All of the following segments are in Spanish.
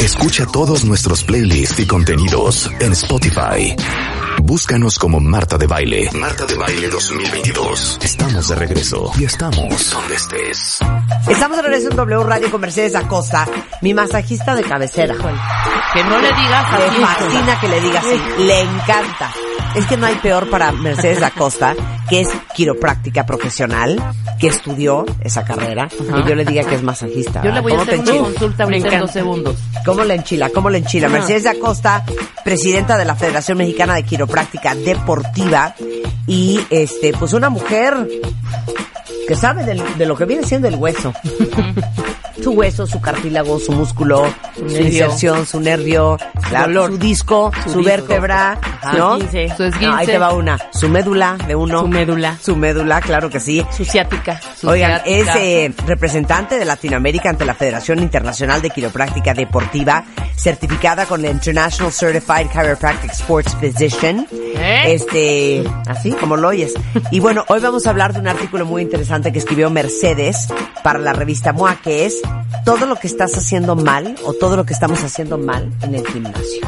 Escucha todos nuestros playlists y contenidos en Spotify. Búscanos como Marta de Baile. Marta de Baile 2022. Estamos de regreso y estamos donde estés. Estamos de regreso en W Radio con Mercedes Acosta, mi masajista de cabecera. Que no le digas Le así. fascina que le diga así. Le encanta. Es que no hay peor para Mercedes Acosta, que es quiropráctica profesional, que estudió esa carrera, y yo le diga que es masajista. Yo le voy a ¿Cómo hacer una enchila? consulta ahorita en dos segundos. ¿Cómo le enchila? ¿Cómo le enchila? Mercedes Acosta, presidenta de la Federación Mexicana de Quiropráctica Deportiva y este, pues una mujer que sabe del- de, lo que viene siendo el hueso. su hueso, su cartílago, su músculo, su, inserción, su nervio, dolor. su disco, su, Su disco. vértebra, Ajá. ¿no? Su esguince. No, ahí te va una. Su médula de uno. Su médula. Su médula, claro que sí. Su ciática. Oigan, es eh, representante de Latinoamérica ante la Federación Internacional de Quiropráctica Deportiva, certificada con la International Certified Chiropractic Sports Physician. ¿Eh? Este, así como lo oyes. Y bueno, hoy vamos a hablar de un artículo muy interesante que escribió Mercedes para la revista MOA, que es todo lo que estás haciendo mal o todo lo que estamos haciendo mal en el gimnasio.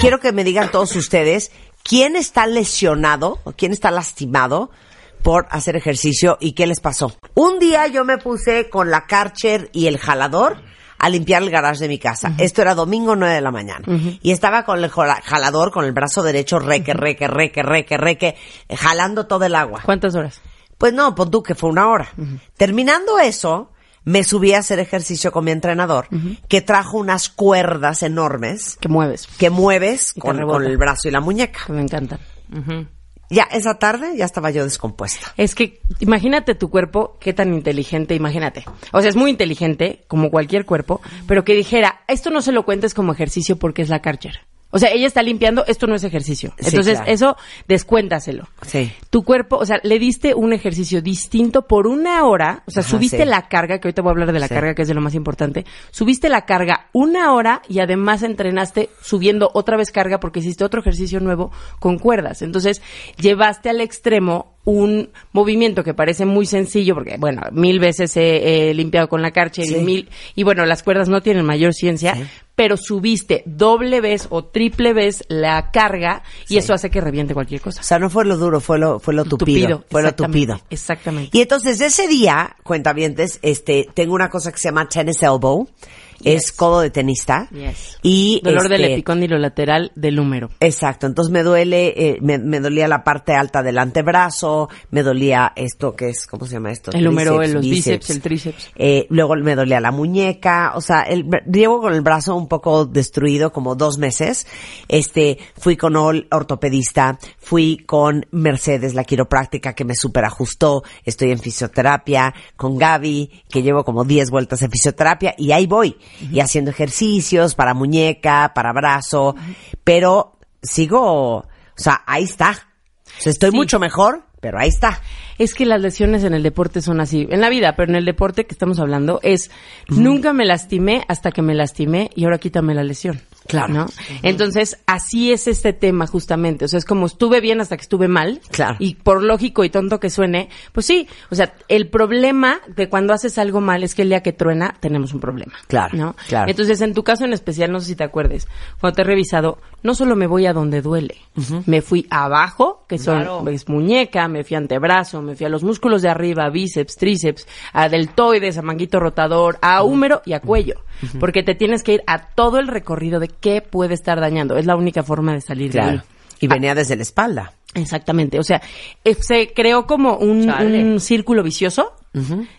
Quiero que me digan todos ustedes quién está lesionado o quién está lastimado por hacer ejercicio y qué les pasó. Un día yo me puse con la Karcher y el jalador a limpiar el garage de mi casa. Esto era domingo 9 de la mañana. Y estaba con el jala- jalador, con el brazo derecho, reque, reque, reque, reque, reque, jalando todo el agua. ¿Cuántas horas? Pues no, pon tú que fue una hora. Terminando eso, me subí a hacer ejercicio con mi entrenador, que trajo unas cuerdas enormes Que mueves. que mueves con, el brazo y la muñeca. Que me encantan. Ya esa tarde ya estaba yo descompuesta. Es que imagínate tu cuerpo, qué tan inteligente, imagínate. O sea, es muy inteligente, como cualquier cuerpo, pero que dijera, esto no se lo cuentes como ejercicio porque es la Karcher. O sea, ella está limpiando, esto no es ejercicio. Sí, Entonces, claro. eso, descuéntaselo. Sí. Tu cuerpo, o sea, le diste un ejercicio distinto por una hora, o sea, Ajá, subiste sí. la carga, que ahorita voy a hablar de la Sí. carga, que es de lo más importante, subiste la carga una hora y además entrenaste subiendo otra vez carga porque hiciste otro ejercicio nuevo con cuerdas. Entonces, llevaste al extremo un movimiento que parece muy sencillo, porque, bueno, mil veces he, he limpiado con la carcha y Sí. mil, y bueno, las cuerdas no tienen mayor ciencia, Sí. Pero subiste doble vez o triple vez la carga y Sí. eso hace que reviente cualquier cosa. O sea, no fue lo duro, fue lo, fue lo tupido. fue lo tupido. Exactamente. Y entonces ese día, cuentavientes, este, tengo una cosa que se llama tennis elbow. Es codo de tenista. Yes. Y Dolor del este, epicóndilo lateral del húmero. Exacto, entonces me duele, eh, me, me dolía la parte alta del antebrazo, me dolía esto que es, ¿cómo se llama esto? El húmero, los bíceps, el tríceps. Eh, luego me dolía la muñeca, o sea, el, llevo con el brazo un poco destruido como dos meses. Este, fui con el ortopedista, fui con Mercedes, la quiropráctica que me super ajustó, estoy en fisioterapia, con Gaby, que llevo como 10 vueltas en fisioterapia y ahí voy, y haciendo ejercicios para muñeca, para brazo, pero sigo, o sea, ahí está. O sea, estoy Sí. mucho mejor, pero ahí está. Es que las lesiones en el deporte son así. En la vida, pero en el deporte que estamos hablando es nunca me lastimé hasta que me lastimé y ahora quítame la lesión. Claro. ¿No? Entonces, así es este tema justamente. O sea, es como estuve bien hasta que estuve mal. Claro. Y por lógico y tonto que suene, pues sí. O sea, el problema de cuando haces algo mal es que el día que truena tenemos un problema. Claro, ¿No? claro. Entonces, en tu caso en especial, no sé si te acuerdes, cuando te he revisado, no solo me voy a donde duele, me fui abajo, que son Claro. pues, muñeca, me fui a antebrazo, me fui a los músculos de arriba, bíceps, tríceps, a deltoides, a manguito rotador, a húmero y a cuello. Porque te tienes que ir a todo el recorrido de qué puede estar dañando. Es la única forma de salir de ahí. Claro. Y venía desde la espalda. Exactamente, o sea, eh, se creó como un círculo vicioso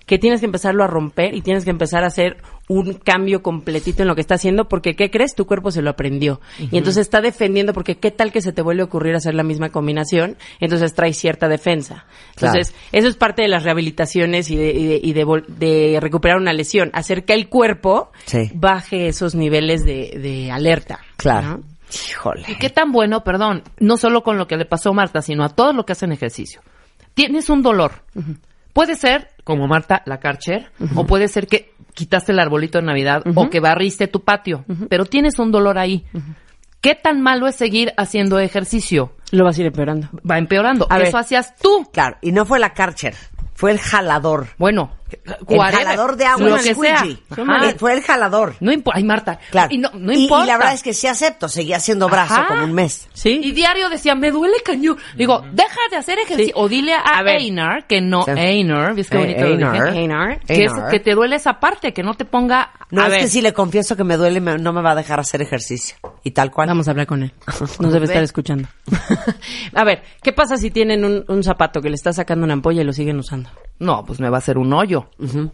que tienes que empezarlo a romper y tienes que empezar a hacer un cambio completito en lo que está haciendo porque ¿qué crees? Tu cuerpo se lo aprendió. Y entonces está defendiendo porque ¿qué tal que se te vuelve a ocurrir hacer la misma combinación? Entonces trae cierta defensa. Entonces, eso es parte de las rehabilitaciones y de, y de, y de vol- de recuperar una lesión, hacer que el cuerpo Sí. baje esos niveles de, de alerta. Claro. ¿no? Híjole. Y qué tan bueno, perdón, no solo con lo que le pasó a Marta, sino a todos los que hacen ejercicio. Tienes un dolor. Puede ser, como Marta, la Karcher, o puede ser que quitaste el arbolito de Navidad o que barriste tu patio, pero tienes un dolor ahí. ¿Qué tan malo es seguir haciendo ejercicio? Lo vas a ir empeorando. Va empeorando. A ver. Eso hacías tú. Claro, y no fue la Karcher, fue el jalador. Bueno, El whatever, jalador de agua, lo el que sea. squeegee. Ajá. Eh, Fue el jalador. No importa, ay Marta, Claro. y no, no Y- importa. Y la verdad es que sí acepto, seguía haciendo brazo Ajá. como un mes. ¿Sí? Y diario decía, me duele cañón. Digo, deja de hacer ejercicio. Sí. O dile a, A ver. Einar, que no, Sí. Einar, ¿ves qué Eh, bonito lo dije? Einar. Einar. Que, es- Einar. que te duele esa parte, que no te ponga... No, a es ver, que si le confieso que me duele, me- no me va a dejar hacer ejercicio. Y tal cual. Vamos a hablar con él. Nos debe estar escuchando. a ver, ¿qué pasa si tienen un, un zapato que le está sacando una ampolla y lo siguen usando? No, pues me va a hacer un hoyo.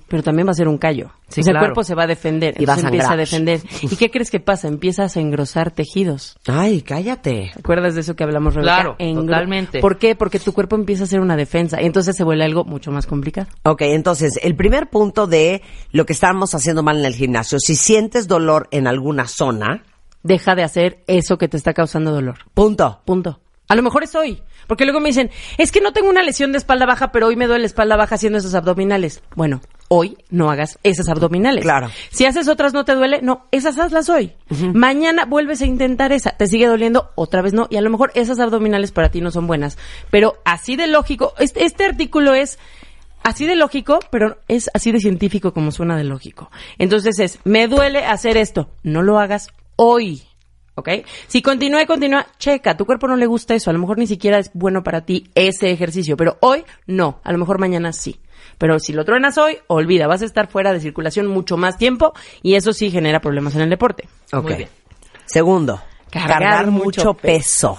Pero también va a ser un callo. Sí, o sea, claro. el cuerpo se va a defender. Y va a empieza a defender. ¿Y qué crees que pasa? Empiezas a engrosar tejidos. Ay, cállate. ¿Te acuerdas de eso que hablamos, Rebeca? Claro, Engro- totalmente. ¿Por qué? Porque tu cuerpo empieza a hacer una defensa y entonces se vuelve algo mucho más complicado. Ok, entonces, el primer punto de lo que estamos haciendo mal en el gimnasio, si sientes dolor en alguna zona, Deja de hacer eso que te está causando dolor. punto. Punto. A lo mejor es hoy. Porque luego me dicen, es que no tengo una lesión de espalda baja, pero hoy me duele la espalda baja haciendo esos abdominales. Bueno, hoy no hagas esas abdominales. Claro. Si haces otras no te duele, no, esas hazlas hoy. Mañana vuelves a intentar esa, te sigue doliendo, otra vez no, y a lo mejor esas abdominales para ti no son buenas. Pero así de lógico, este, este artículo es así de lógico, pero es así de científico como suena de lógico. Entonces es, me duele hacer esto, no lo hagas hoy. ¿Ok? Si continúa y continúa, checa, tu cuerpo no le gusta eso, a lo mejor ni siquiera es bueno para ti ese ejercicio, pero hoy no, a lo mejor mañana sí. Pero si lo truenas hoy, olvida, vas a estar fuera de circulación mucho más tiempo y eso sí genera problemas en el deporte. Ok. Muy bien. Segundo, Cargar cargar, mucho mucho peso.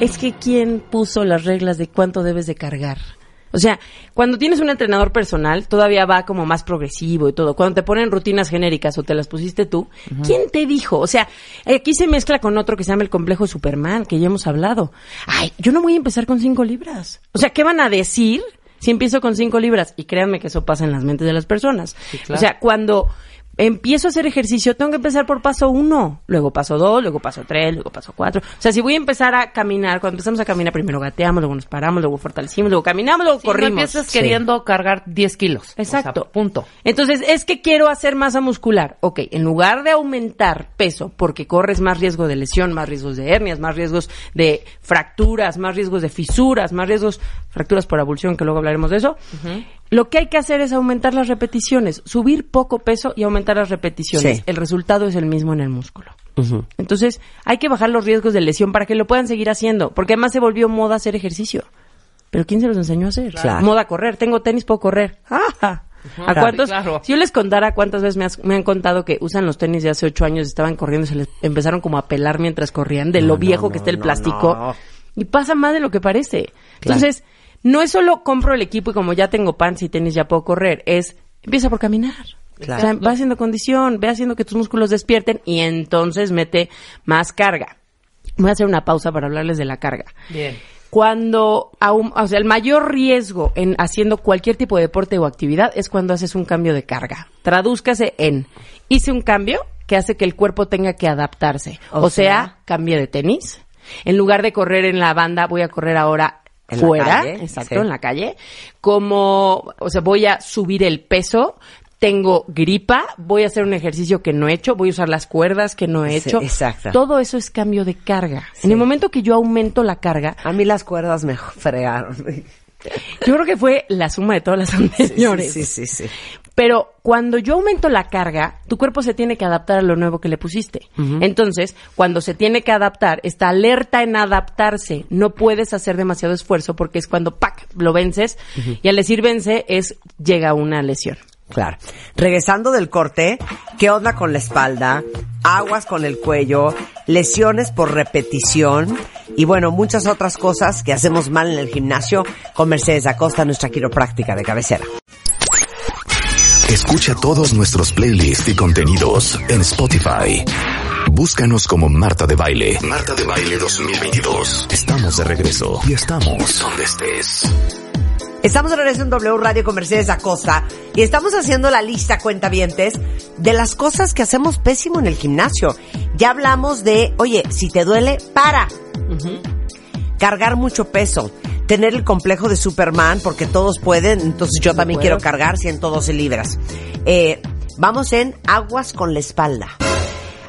Es que quién puso las reglas de cuánto debes de cargar. O sea, cuando tienes un entrenador personal, todavía va como más progresivo y todo. Cuando te ponen rutinas genéricas o te las pusiste tú, ¿quién te dijo? O sea, aquí se mezcla con otro que se llama el complejo Superman, que ya hemos hablado. Ay, yo no voy a empezar con cinco libras. O sea, ¿qué van a decir si empiezo con cinco libras? Y créanme que eso pasa en las mentes de las personas. claro. O sea, cuando empiezo a hacer ejercicio, tengo que empezar por paso uno, luego paso dos, luego paso tres, luego paso cuatro. O sea, si voy a empezar a caminar, cuando empezamos a caminar, primero gateamos, luego nos paramos, luego fortalecimos, luego caminamos, luego Si no corrimos. empiezas Sí. queriendo cargar 10 kilos. Exacto. O sea, punto. Entonces, es que quiero hacer masa muscular. Ok, en lugar de aumentar peso, porque corres más riesgo de lesión, más riesgos de hernias, más riesgos de fracturas, más riesgos de fisuras, más riesgos, fracturas por abulsión, que luego hablaremos de eso, lo que hay que hacer es aumentar las repeticiones, subir poco peso y aumentar las repeticiones. Sí. El resultado es el mismo en el músculo. Entonces, hay que bajar los riesgos de lesión para que lo puedan seguir haciendo, porque además se volvió moda hacer ejercicio. Pero ¿quién se los enseñó a hacer? Claro. Moda correr. Tengo tenis, puedo correr. ¡Ah! ¿A cuántos? Claro. Si yo les contara cuántas veces me, has- me han contado que usan los tenis de hace ocho años, estaban corriendo, se les empezaron como a pelar mientras corrían, de lo viejo que está el plástico. Y pasa más de lo que parece. Entonces, no es solo compro el equipo y como ya tengo pants y tenis ya puedo correr, es empieza por caminar. Claro. O sea, va haciendo condición, ve haciendo que tus músculos despierten y entonces mete más carga. Voy a hacer una pausa para hablarles de la carga. Bien. Cuando, aún- o sea, el mayor riesgo en haciendo cualquier tipo de deporte o actividad es cuando haces un cambio de carga. Tradúzcase en, hice un cambio que hace que el cuerpo tenga que adaptarse. O O, sea, sea, cambie de tenis. En lugar de correr en la banda, voy a correr ahora En fuera, calle, exacto, sí. en la calle. Como, o sea, voy a subir el peso. Tengo gripa, voy a hacer un ejercicio que no he hecho, voy a usar las cuerdas que no he Sí, hecho. exacto. Todo eso es cambio de carga. Sí. En el momento que yo aumento la carga, A mí las cuerdas me fregaron. yo creo que fue la suma de todas las anteriores. Sí, sí, sí. sí. Pero cuando yo aumento la carga, tu cuerpo se tiene que adaptar a lo nuevo que le pusiste. Entonces, cuando se tiene que adaptar, está alerta en adaptarse. No puedes hacer demasiado esfuerzo porque es cuando ¡pac! lo vences. Y al decir vence es llega una lesión. Claro. Regresando del corte, ¿qué onda con la espalda? Aguas con el cuello, lesiones por repetición y bueno, muchas otras cosas que hacemos mal en el gimnasio con Mercedes Acosta, nuestra quiropráctica de cabecera. Escucha todos nuestros playlists y contenidos en Spotify. Búscanos como Marta de Baile. Marta de Baile 2022. Estamos de regreso y estamos donde estés. Estamos de regreso en W Radio con Mercedes Acosta y estamos haciendo la lista, cuentavientes, de las cosas que hacemos pésimo en el gimnasio. Ya hablamos de, oye, si te duele, para. Cargar mucho peso. Tener el complejo de Superman, porque todos pueden, entonces yo también quiero cargar 112 libras. Eh, vamos en aguas con la espalda.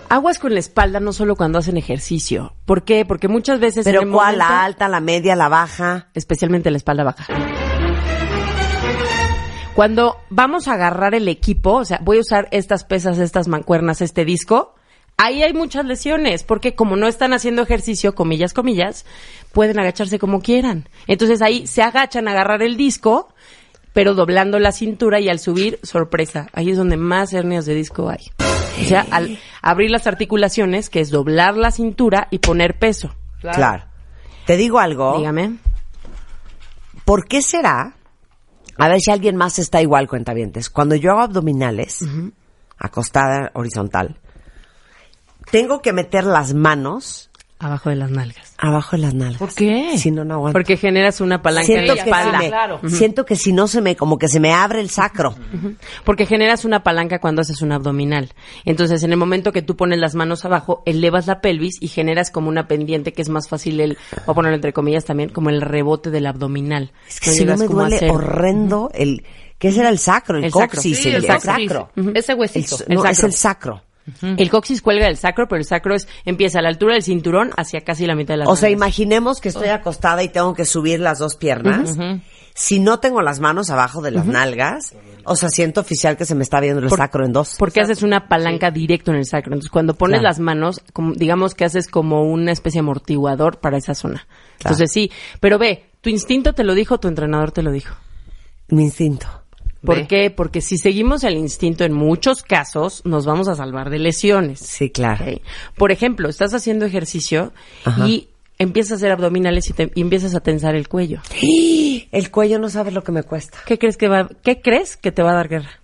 Aguas con la espalda no solo cuando hacen ejercicio. ¿Por qué? Porque muchas veces... Pero ¿cuál? momento- La alta, la media, la baja. especialmente la espalda baja. Cuando vamos a agarrar el equipo, o sea, voy a usar estas pesas, estas mancuernas, este disco, ahí hay muchas lesiones, porque como no están haciendo ejercicio, comillas, comillas, pueden agacharse como quieran. Entonces ahí se agachan a agarrar el disco, pero doblando la cintura y al subir, sorpresa, ahí es donde más hernias de disco hay. O sea, al abrir las articulaciones, que es doblar la cintura y poner peso. Claro. Te digo algo. Dígame. ¿Por qué será? A ver si alguien más está igual, cuentavientes. Cuando yo hago abdominales, acostada horizontal, tengo que meter las manos Abajo de las nalgas. abajo de las nalgas. ¿Por qué? Si no, no aguanto. Porque generas una palanca en siento la que, espalda. se me- Claro. siento que si no se me, como que se me abre el sacro. Porque generas una palanca cuando haces un abdominal. Entonces, en el momento que tú pones las manos abajo, elevas la pelvis y generas como una pendiente que es más fácil el, voy a ponerlo entre comillas también, como el rebote del abdominal. Es que si no me duele hacer- horrendo el, ¿qué será el sacro? El, El sacro. Sí, el, sacro. Ese El huesito. el no, es sacro. el sacro. El coxis cuelga del sacro, pero el sacro es, empieza a la altura del cinturón hacia casi la mitad de la O sea, imaginemos que estoy acostada y tengo que subir las dos piernas. Si no tengo las manos abajo de las nalgas, o sea, siento oficial que se me está viendo el Por- sacro en dos. Porque haces una palanca directo en el sacro. Entonces, cuando pones Claro. las manos, como, digamos que haces como una especie de amortiguador para esa zona. Entonces, sí. Pero ve, tu instinto te lo dijo, tu entrenador te lo dijo. Mi instinto. ¿Por Ve. qué? Porque si seguimos el instinto en muchos casos, nos vamos a salvar de lesiones. Sí, claro. Por ejemplo, estás haciendo ejercicio Ajá. y empiezas a hacer abdominales y, te- y empiezas a tensar el cuello. El cuello no sabe lo que me cuesta. ¿Qué crees que va, qué crees que te va a dar guerra?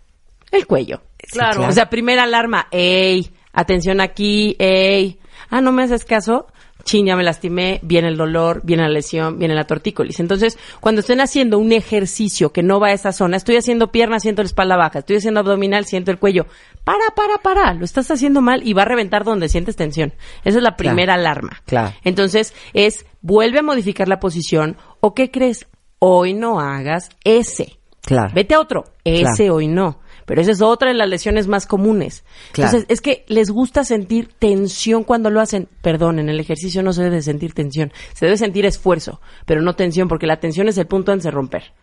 El cuello. Claro. O sea, primera alarma, ey, atención aquí, ey. Ah, no me haces caso. Chin, ya me lastimé, viene el dolor, viene la lesión, viene la tortícolis. Entonces, cuando estén haciendo un ejercicio que no va a esa zona, estoy haciendo pierna, siento la espalda baja, estoy haciendo abdominal, siento el cuello. Para, para, para, lo estás haciendo mal y va a reventar donde sientes tensión. Esa es la primera alarma. Claro. Entonces, es, vuelve a modificar la posición, o ¿qué crees? Hoy no hagas ese. Claro. Vete a otro. Ese Claro. hoy no. Pero esa es otra de las lesiones más comunes. Claro. Entonces, es que les gusta sentir tensión cuando lo hacen. Perdón, en el ejercicio no se debe sentir tensión. Se debe sentir esfuerzo, pero no tensión, porque la tensión es el punto antes de romper.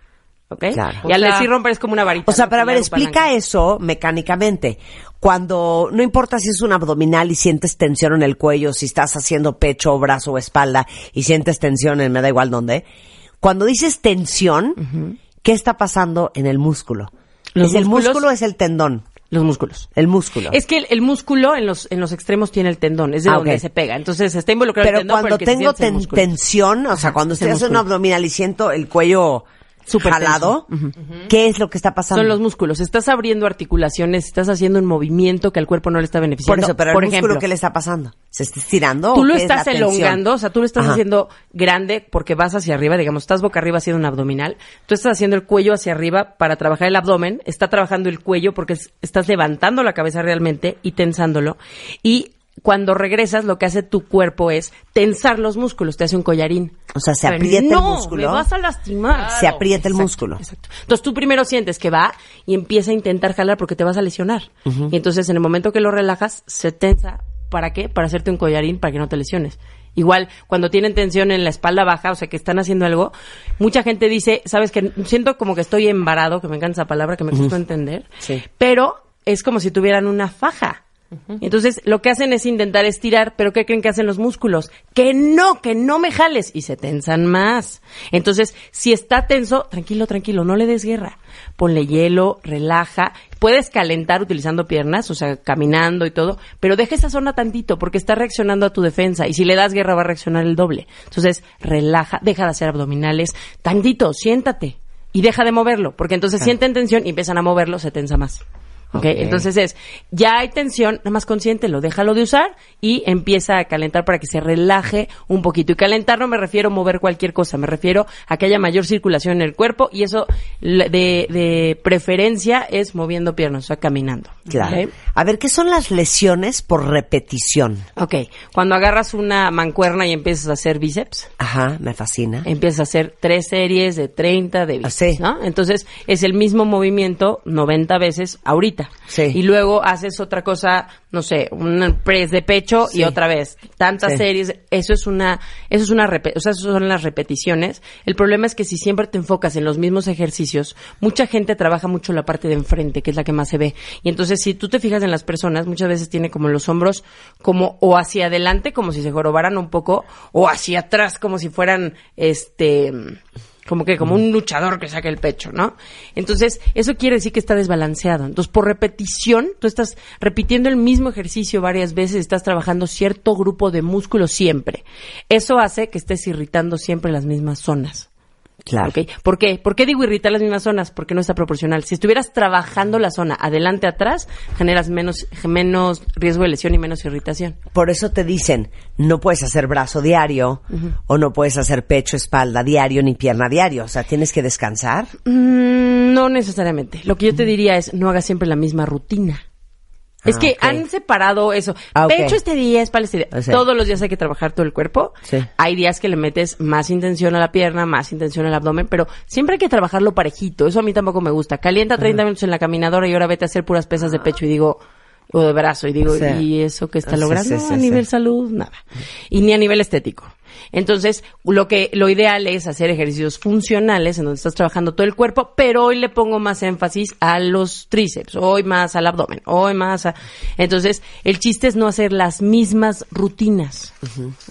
¿Ok? Claro. Y al sea- decir romper es como una varita. O sea, ¿no? pero a Que le ver, explica palanca. eso mecánicamente. Cuando, no importa si es un abdominal y sientes tensión en el cuello, si estás haciendo pecho, brazo o espalda y sientes tensión en me da igual dónde. Cuando dices tensión, ¿qué está pasando en el músculo? Los ¿Es el músculo es el tendón? Los músculos. El músculo. Es que el, el músculo en los, en los extremos tiene el tendón, es de Ah, donde se pega. Entonces está involucrado pero el tendón, cuando el que se tengo ten- tensión, o sea, cuando estoy haciendo un abdominal y siento el cuello Súper jalado. ¿qué es lo que está pasando? Son los músculos. Estás abriendo articulaciones, estás haciendo un movimiento que al cuerpo no le está Por beneficiando. eso, pero el Por músculo, ejemplo, ¿qué le está pasando? ¿Se está estirando? tú o lo qué estás elongando, o sea, tú lo estás Ajá. haciendo grande porque vas hacia arriba, digamos, estás boca arriba haciendo un abdominal, tú estás haciendo el cuello hacia arriba para trabajar el abdomen, está trabajando el cuello porque es- estás levantando la cabeza realmente y tensándolo. Y cuando regresas, lo que hace tu cuerpo es tensar los músculos, te hace un collarín. O sea, se aprieta el no, músculo. me vas a lastimar. Se aprieta el Exacto, músculo. Exacto. Entonces tú primero sientes que va y empieza a intentar jalar porque te vas a lesionar. Y entonces en el momento que lo relajas, se tensa. ¿Para qué? Para hacerte un collarín para que no te lesiones. Igual, cuando tienen tensión en la espalda baja, o sea, que están haciendo algo, mucha gente dice, sabes que siento como que estoy embarado, que me encanta esa palabra, que me costó entender, Sí. pero es como si tuvieran una faja. Entonces, lo que hacen es intentar estirar, pero ¿qué creen que hacen los músculos? Que no, que no me jales y se tensan más. Entonces, si está tenso, tranquilo, tranquilo, no le des guerra. Ponle hielo, relaja. Puedes calentar utilizando piernas, o sea, caminando y todo, pero deja esa zona tantito porque está reaccionando a tu defensa y si le das guerra va a reaccionar el doble. Entonces, relaja, deja de hacer abdominales, tantito, siéntate y deja de moverlo, porque entonces sienten tensión y empiezan a moverlo, se tensa más. ¿Ok? Entonces es, ya hay tensión, nada más consiéntelo, déjalo de usar y empieza a calentar para que se relaje un poquito. Y calentar no me refiero a mover cualquier cosa, me refiero a que haya mayor circulación en el cuerpo y eso de, de preferencia es moviendo piernas, o sea, caminando. Claro. A ver, ¿qué son las lesiones por repetición? Ok, cuando agarras una mancuerna y empiezas a hacer bíceps, Ajá, me fascina. empiezas a hacer tres series de 30 de bíceps, Así. ¿no? Entonces, es el mismo movimiento 90 veces ahorita. Sí. Y luego haces otra cosa, no sé, un press de pecho Sí. y otra vez. Tantas Sí. series, eso es una eso es una o sea, eso son las repeticiones. El problema es que si siempre te enfocas en los mismos ejercicios, mucha gente trabaja mucho la parte de enfrente, que es la que más se ve. Y entonces, si tú te fijas en las personas, muchas veces tiene como los hombros como o hacia adelante como si se jorobaran un poco o hacia atrás como si fueran este como que como un luchador que saca el pecho, ¿no? Entonces, eso quiere decir que está desbalanceado. Entonces, por repetición, tú estás repitiendo el mismo ejercicio varias veces, estás trabajando cierto grupo de músculos siempre. Eso hace que estés irritando siempre las mismas zonas. Claro. ¿ok? ¿Por qué? ¿Por qué digo irritar las mismas zonas? Porque no está proporcional. Si estuvieras trabajando la zona adelante atrás, generas menos menos riesgo de lesión y menos irritación. Por eso te dicen, no puedes hacer brazo diario, o no puedes hacer pecho, espalda diario, ni pierna diario. O sea, tienes que descansar. Mm, no necesariamente. Lo que yo te diría es no hagas siempre la misma rutina. Es Ah, que han separado eso. Ah, ok. Pecho este día, espalda este día. O sea. Todos los días hay que trabajar todo el cuerpo. Sí. Hay días que le metes más intención a la pierna, más intención al abdomen, pero siempre hay que trabajarlo parejito. Eso a mí tampoco me gusta. Calienta 30 minutos en la caminadora y ahora vete a hacer puras pesas de pecho y digo, o de brazo y digo. ¿y eso que está logrando sí, sí, a nivel salud? Nada. Y ni a nivel estético. Entonces, lo que, lo ideal es hacer ejercicios funcionales en donde estás trabajando todo el cuerpo, pero hoy le pongo más énfasis a los tríceps, hoy más al abdomen, hoy más a... Entonces, el chiste es no hacer las mismas rutinas.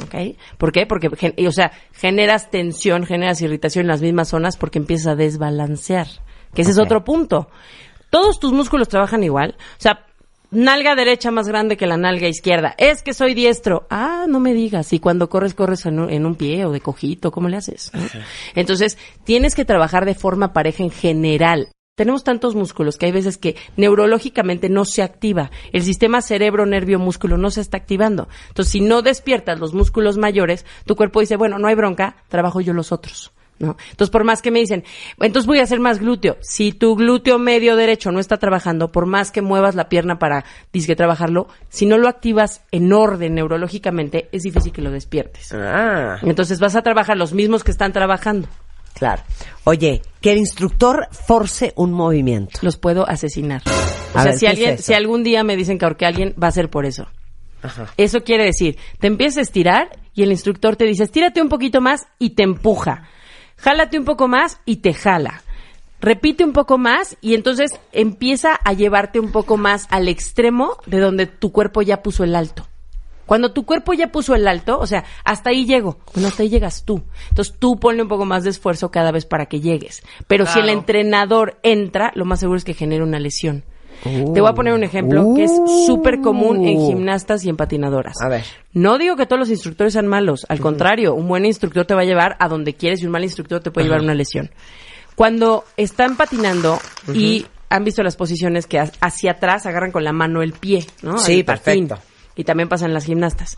¿Ok? ¿Por qué? Porque, o sea, generas tensión, generas irritación en las mismas zonas porque empiezas a desbalancear. Que ese es otro punto. Todos tus músculos trabajan igual. O sea, nalga derecha más grande que la nalga izquierda. Es que soy diestro. Ah, no me digas. Y cuando corres, corres en un, en un pie o de cojito, ¿cómo le haces? ¿no? Entonces, tienes que trabajar de forma pareja en general. Tenemos tantos músculos que hay veces que neurológicamente no se activa. El sistema cerebro, nervio, músculo no se está activando. Entonces, si no despiertas los músculos mayores, tu cuerpo dice, bueno, no hay bronca, trabajo yo los otros. ¿No? Entonces, por más que me dicen, entonces voy a hacer más glúteo. Si tu glúteo medio derecho no está trabajando, por más que muevas la pierna para disque trabajarlo, si no lo activas en orden neurológicamente, es difícil que lo despiertes. Ah, Entonces vas a trabajar los mismos que están trabajando. claro. Oye, que el instructor force un movimiento. Los puedo asesinar. O A sea, ver, si ¿qué alguien, es si algún día me dicen que ahorqué a alguien, va a ser por eso. Ajá. Eso quiere decir, te empiezas a estirar y el instructor te dice, estírate un poquito más y te empuja. Jálate un poco más y te jala. Repite un poco más y entonces empieza a llevarte un poco más al extremo de donde tu cuerpo ya puso el alto. Cuando tu cuerpo ya puso el alto, o sea, hasta ahí llego. Bueno, hasta ahí llegas tú. Entonces tú ponle un poco más de esfuerzo cada vez para que llegues. Pero si el entrenador entra, lo más seguro es que genere una lesión. Te voy a poner un ejemplo que es súper común en gimnastas y en patinadoras. A ver. No digo que todos los instructores sean malos, al contrario, un buen instructor te va a llevar a donde quieres y un mal instructor te puede llevar a una lesión. Cuando están patinando y han visto las posiciones que ha- hacia atrás agarran con la mano el pie, ¿no? Sí, perfecto. Y también pasan en las gimnastas.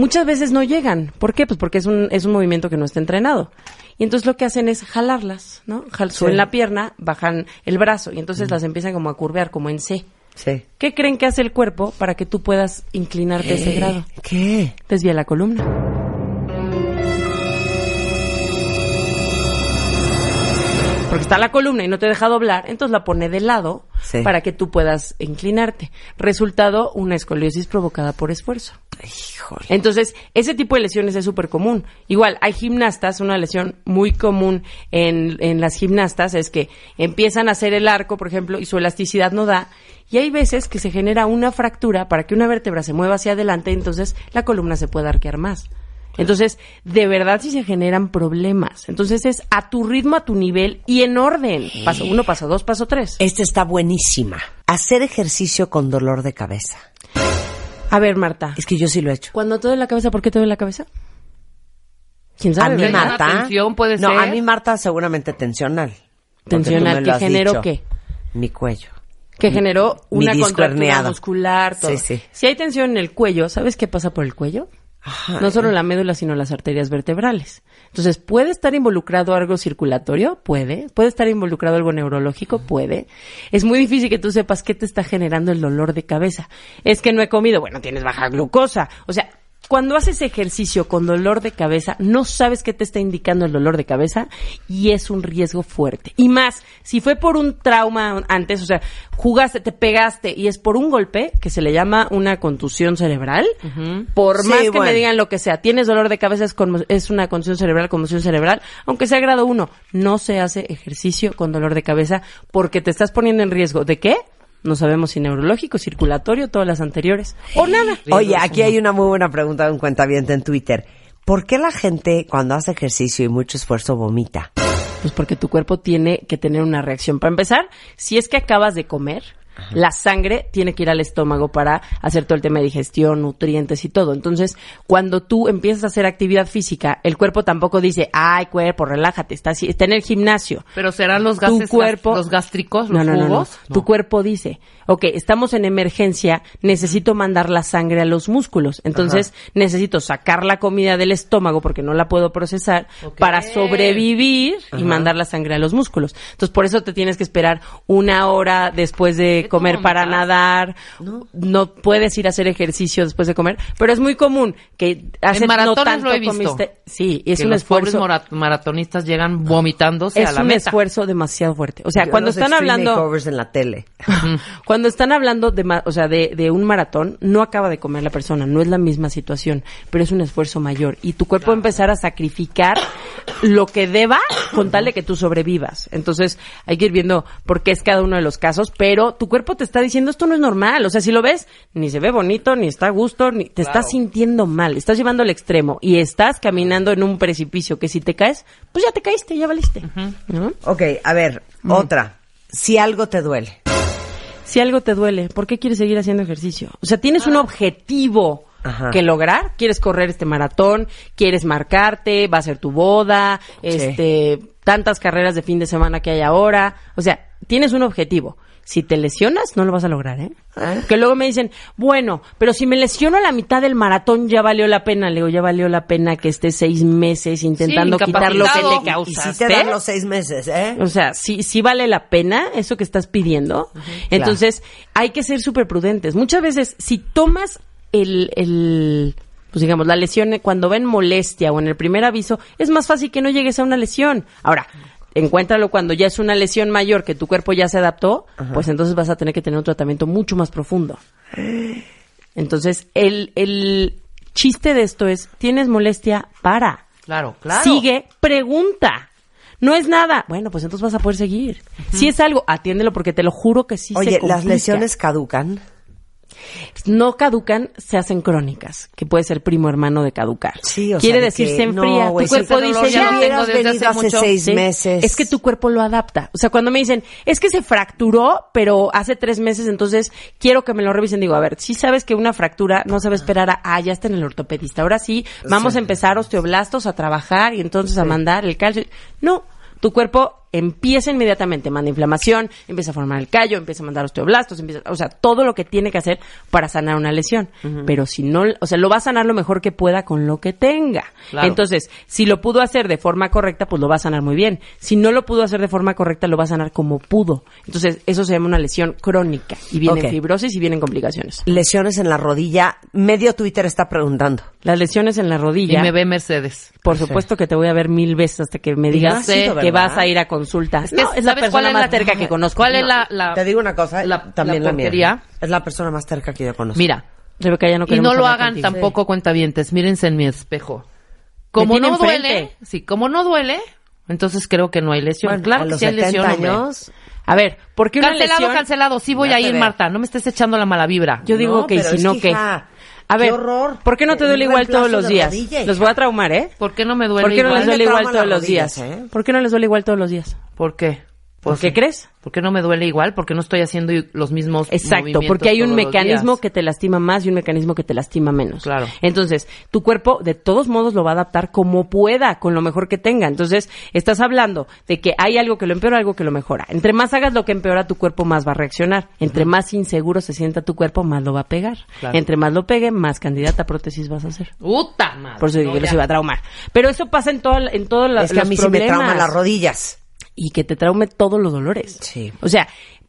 Muchas veces no llegan. ¿Por qué? Pues porque es un, es un movimiento que no está entrenado. Y entonces lo que hacen es jalarlas, ¿no? Jal- suben la pierna, bajan el brazo y entonces las empiezan como a curvear, como en C. Sí. ¿Qué creen que hace el cuerpo para que tú puedas inclinarte a ese grado? ¿Qué? Desvía la columna. Porque está la columna y no te deja doblar, entonces la pone de lado Sí. para que tú puedas inclinarte. Resultado, una escoliosis provocada por esfuerzo. Híjole. Entonces, ese tipo de lesiones es súper común. Igual, hay gimnastas, una lesión muy común en, en las gimnastas es que empiezan a hacer el arco, por ejemplo, y su elasticidad no da. Y hay veces que se genera una fractura para que una vértebra se mueva hacia adelante, entonces la columna se puede arquear más. Entonces, de verdad sí se generan problemas. Entonces es a tu ritmo, a tu nivel y en orden. Paso uno, paso dos, paso tres. Esta está buenísima. Hacer ejercicio con dolor de cabeza. A ver, Marta. Es que yo sí lo he hecho. Cuando te duele la cabeza, ¿por qué te duele la cabeza? ¿Quién sabe? A mí? Marta. Una tensión puede no, ser. a mí, Marta, seguramente tensional. Tensional, tú me lo ¿que has generó dicho. qué? Mi cuello. que generó mi una disco contractura herniado. muscular, todo. Sí, sí. Si hay tensión en el cuello, ¿sabes qué pasa por el cuello? Ajá. No solo la médula, sino las arterias vertebrales. Entonces, ¿puede estar involucrado algo circulatorio? Puede. ¿Puede estar involucrado algo neurológico? Puede. Es muy difícil que tú sepas qué te está generando el dolor de cabeza. Es que no he comido. Bueno, tienes baja glucosa. O sea, cuando haces ejercicio con dolor de cabeza, no sabes qué te está indicando el dolor de cabeza y es un riesgo fuerte. Y más, si fue por un trauma antes, o sea, jugaste, te pegaste y es por un golpe, que se le llama una contusión cerebral, por Sí, más que bueno. me digan lo que sea, tienes dolor de cabeza, es una contusión cerebral, conmoción cerebral, aunque sea grado 1, no se hace ejercicio con dolor de cabeza porque te estás poniendo en riesgo. ¿De qué? No sabemos si neurológico, circulatorio, todas las anteriores. O nada. Oye, aquí hay una muy buena pregunta de un cuentaviente en Twitter. ¿Por qué la gente cuando hace ejercicio y mucho esfuerzo vomita? Pues porque tu cuerpo tiene que tener una reacción. Para empezar, si es que acabas de comer, la sangre tiene que ir al estómago para hacer todo el tema de digestión, nutrientes y todo. Entonces, cuando tú empiezas a hacer actividad física, el cuerpo tampoco dice, ay, cuerpo, relájate, está, así- está en el gimnasio. Pero serán los tu gases, cuerpo, los gástricos, no, los no, no, no. jugos. Tu cuerpo dice, ok, estamos en emergencia, necesito mandar la sangre a los músculos. Entonces, necesito sacar la comida del estómago porque no la puedo procesar para sobrevivir y mandar la sangre a los músculos. Entonces, por eso te tienes que esperar una hora después de ¿Qué comer para nadar. No. puedes ir a hacer ejercicio después de comer, pero es muy común que hace no maratones tanto lo he visto. comiste. Sí, es que un los pobres esfuerzo. mora- maratonistas llegan vomitándose a Es la un meta. esfuerzo demasiado fuerte. O sea, Yo cuando los están hablando makeovers en la tele. cuando están hablando de, o sea, de, de un maratón, no acaba de comer la persona, no es la misma situación, pero es un esfuerzo mayor. Y tu cuerpo va a empezar a sacrificar lo que deba con tal de que tú sobrevivas. Entonces, hay que ir viendo por qué es cada uno de los casos, pero tu cuerpo te está diciendo esto no es normal. O sea, si lo ves, ni se ve bonito, ni está a gusto, ni te estás sintiendo mal, estás llevando al extremo y estás caminando en un precipicio que si te caes, pues ya te caíste, ya valiste. ¿no? Ok, a ver, otra. Si algo te duele. si algo te duele, ¿por qué quieres seguir haciendo ejercicio? O sea, tienes un objetivo Ajá. que lograr, quieres correr este maratón, quieres marcarte, va a ser tu boda, este, tantas carreras de fin de semana que hay ahora, o sea, tienes un objetivo. Si te lesionas, no lo vas a lograr, ¿eh? Que luego me dicen, bueno, pero si me lesiono a la mitad del maratón, ya valió la pena. Le digo, ya valió la pena que estés seis meses intentando quitar lo que te Y causaste. si te dan los seis meses, ¿eh? O sea, sí, sí vale la pena eso que estás pidiendo. Entonces, hay que ser súper prudentes. Muchas veces, si tomas el, el, pues digamos, la lesión cuando ven molestia o en el primer aviso, es más fácil que no llegues a una lesión. Ahora, encuéntralo cuando ya es una lesión mayor que tu cuerpo ya se adaptó, pues entonces vas a tener que tener un tratamiento mucho más profundo. Entonces, el, el chiste de esto es, ¿tienes molestia? Para. Claro, claro. Sigue, pregunta. No es nada. Bueno, pues entonces vas a poder seguir. Si es algo, atiéndelo porque te lo juro que sí se Oye, las lesiones caducan. No caducan, se hacen crónicas, que puede ser primo hermano de caducar. Sí, o Quiere sea, decir que, se enfría. no, tu cuerpo dice ya ya. lo tengo desde hace mucho. seis Sí, meses. Es que tu cuerpo lo adapta. O sea, cuando me dicen, es que se fracturó, pero hace tres meses, entonces quiero que me lo revisen. Digo, a ver, si sabes que una fractura no se va a esperar a, ah, ya está en el ortopedista. Ahora sí, vamos a empezar osteoblastos a trabajar y entonces a mandar el calcio. No, tu cuerpo empieza inmediatamente, manda inflamación, empieza a formar el callo, empieza a mandar osteoblastos, empieza, o sea, todo lo que tiene que hacer para sanar una lesión. Pero si no, o sea, lo va a sanar lo mejor que pueda con lo que tenga. Claro. Entonces, si lo pudo hacer de forma correcta, pues lo va a sanar muy bien. Si no lo pudo hacer de forma correcta, lo va a sanar como pudo. Entonces, eso se llama una lesión crónica y vienen Ok. fibrosis y vienen complicaciones. Lesiones en la rodilla. Medio Twitter está preguntando. Las lesiones en la Y rodilla. me ve Mercedes. Por supuesto que te voy a ver mil veces hasta que me Y digas que ¿verdad? vas a ir a consulta. Es que, no, es la ¿sabes persona cuál es más la- cerca que conozco. ¿Cuál es la, la- Te digo una cosa, la- también la la, mía. Es la persona más cerca que yo conozco. Mira, Rebeca, ya no Y no lo hagan contigo. tampoco cuentavientes. Mírense en mi espejo. Como no enfrente. duele, sí, como no duele, entonces creo que no hay lesión. Bueno, claro a que los sí hay 70 lesión, años. A ver, ¿por qué una Cancelado, lesión? cancelado. Sí voy Ya a ir. Marta. No me estés echando la mala vibra. Yo digo No, que si no, que, ¿qué? hija, A qué ver, horror. ¿por qué no te duele igual todos los días? rodilla, Los voy a traumar, ¿eh? ¿Por qué no me duele ¿Por qué no igual? les duele igual todos los días? ¿eh? ¿Por qué no les duele igual todos los días? ¿Por qué? ¿Por Pues qué sí. crees? ¿Por qué no me duele igual? Porque no estoy haciendo los mismos Exacto, movimientos porque hay un todos los mecanismo que te lastima más y un mecanismo que te lastima menos. Claro. Entonces, tu cuerpo de todos modos lo va a adaptar como pueda, con lo mejor que tenga. Entonces, estás hablando de que hay algo que lo empeora, algo que lo mejora. Entre más hagas lo que empeora, tu cuerpo más va a reaccionar. Entre más inseguro se sienta tu cuerpo, más lo va a pegar. Claro. Entre más lo pegue, más candidata a prótesis vas a hacer. ¡Puta madre! Por eso digo No, que los iba a traumar. Pero eso pasa en, toda, en todos la- Es que a los mí sí me trauman las rodillas. Y que te traume todos los dolores. Sí. O sea,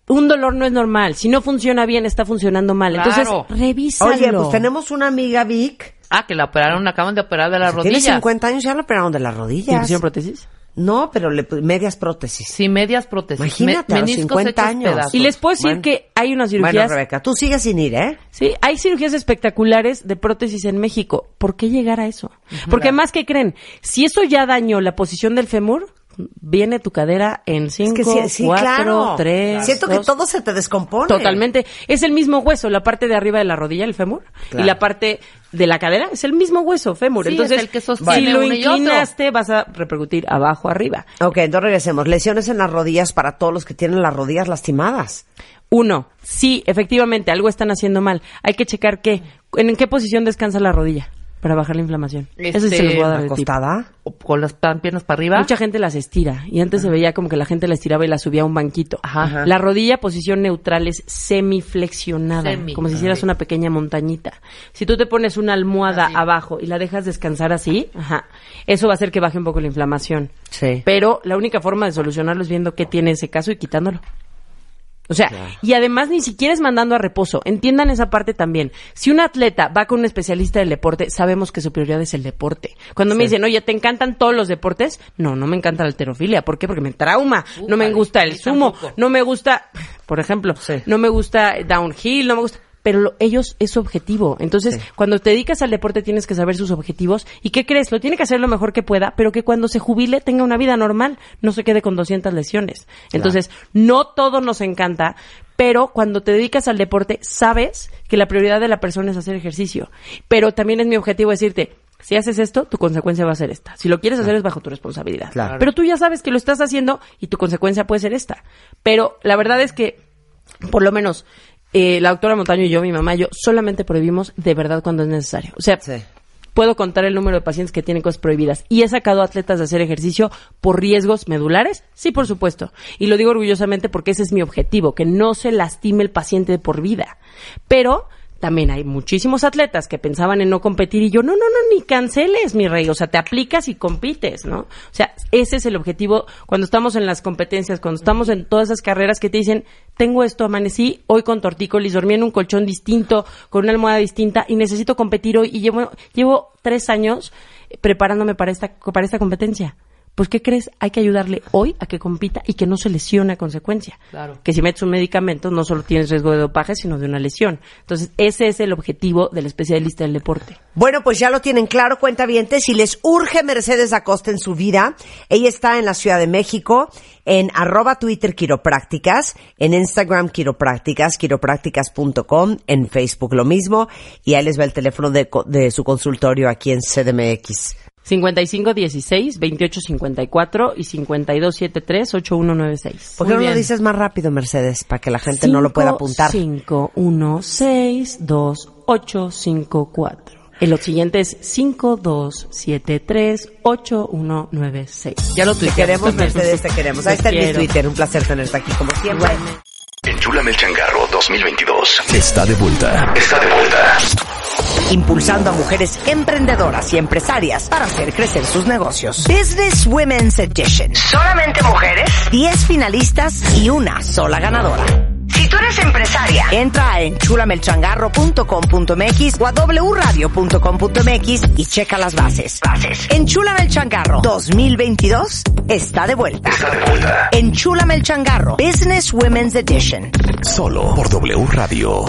un dolor no es normal. Si no funciona bien, está funcionando mal. Claro. Entonces, revísalo. Oye, pues tenemos una amiga Vic. Ah, que la operaron, acaban de operar de la Tiene rodilla. 50 años, ya la operaron de las ¿Te rodillas. pusieron prótesis? No, pero le pu- medias prótesis. Sí, medias prótesis. Imagínate, a los meniscos 50 hechos años. pedazos. Y les puedo decir Bueno. que hay unas Bueno, cirugías... Rebeca, tú sigues sin ir, ¿eh? Sí, hay cirugías espectaculares de prótesis en México. ¿Por qué llegar a eso? Porque más que creen, si eso ya dañó la posición del fémur, viene tu cadera en Es cinco, que sí, sí, cuatro, claro. tres, Siento que dos. todo se te descompone. Totalmente. Es el mismo hueso, la parte de arriba de la rodilla, el fémur, Claro. y la parte de la cadera es el mismo hueso, fémur. Sí, Entonces, es el que sostiene si lo inclinaste, vas a repercutir abajo, arriba. Ok, entonces regresemos. Lesiones en las rodillas para todos los que tienen las rodillas lastimadas. Uno, sí, efectivamente, algo están haciendo mal. Hay que checar qué, en qué posición descansa la rodilla para bajar la inflamación. Eso sí se los voy a dar. Acostada. O con las piernas para arriba. Mucha gente las estira y antes se veía como que la gente la estiraba y la subía a un banquito. Ajá. La rodilla, posición neutral, es semiflexionada, Semi. como si hicieras una pequeña montañita. Si tú te pones una almohada abajo y la dejas descansar así, ajá, eso va a hacer que baje un poco la inflamación. Sí. Pero la única forma de solucionarlo es viendo qué tiene ese caso y quitándolo. O sea, y además ni siquiera es mandando a reposo. Entiendan esa parte también. Si un atleta va con un especialista del deporte, sabemos que su prioridad es el deporte. Cuando me dicen, oye, ¿te encantan todos los deportes? No, no me encanta la alterofilia. ¿Por qué? Porque me trauma. no me gusta el sumo. tampoco. No me gusta, por ejemplo, no me gusta downhill, no me gusta. Pero lo- ellos es su objetivo. Entonces, cuando te dedicas al deporte tienes que saber sus objetivos. ¿Y qué crees? Lo tiene que hacer lo mejor que pueda, pero que cuando se jubile tenga una vida normal, no se quede con 200 lesiones. Entonces, no todo nos encanta, pero cuando te dedicas al deporte, sabes que la prioridad de la persona es hacer ejercicio. Pero también es mi objetivo decirte, si haces esto, tu consecuencia va a ser esta. Si lo quieres hacer es bajo tu responsabilidad. Claro. Pero tú ya sabes que lo estás haciendo y tu consecuencia puede ser esta. Pero la verdad es que, por lo menos, eh, la doctora Montaño y yo, mi mamá y yo, solamente prohibimos de verdad cuando es necesario. O sea, Sí. puedo contar el número de pacientes que tienen cosas prohibidas. ¿Y he sacado atletas de hacer ejercicio por riesgos medulares? Sí, por supuesto. Y lo digo orgullosamente porque ese es mi objetivo, que no se lastime el paciente de por vida. Pero también hay muchísimos atletas que pensaban en no competir y yo, no, no, no, ni canceles, mi rey. O sea, te aplicas y compites, ¿no? O sea, ese es el objetivo cuando estamos en las competencias, cuando estamos en todas esas carreras que te dicen, tengo esto, amanecí hoy con tortícolis, dormí en un colchón distinto, con una almohada distinta y necesito competir hoy y llevo, llevo tres años preparándome para esta, para esta competencia. Pues, ¿qué crees? Hay que ayudarle hoy a que compita y que no se lesione a consecuencia. Claro. Que si metes un medicamento no solo tienes riesgo de dopaje, sino de una lesión. Entonces, ese es el objetivo del especialista del deporte. Bueno, pues ya lo tienen claro, cuenta Si les urge Mercedes Acosta en su vida, ella está en la Ciudad de México, en arroba Twitter quiroprácticas, en Instagram quiroprácticas, quiroprácticas.com, en Facebook lo mismo, y ahí les va el teléfono de, co- de su consultorio aquí en CDMX. 5516 2854 y 5273 8196. ¿Por qué no lo dices más rápido, Mercedes, para que la gente no lo pueda apuntar? 51628854. El siguiente es 52738196. Ya lo Te tuiteamos. queremos, Mercedes, te queremos. Ahí Te está en mi quiero. Twitter, un placer tenerte aquí como siempre. Enchúlame el changarro 2022. Está de vuelta. Está de vuelta. Impulsando a mujeres emprendedoras y empresarias para hacer crecer sus negocios. Business Women's Edition. Solamente mujeres, 10 finalistas y una sola ganadora. Si tú eres empresaria, entra a enchulamelchangarro.com.mx o a wradio.com.mx y checa las bases. Bases. Enchúlame el changarro 2022 está de vuelta. Está de vuelta. Enchúlame el changarro Business Women's Edition. Solo por W Radio.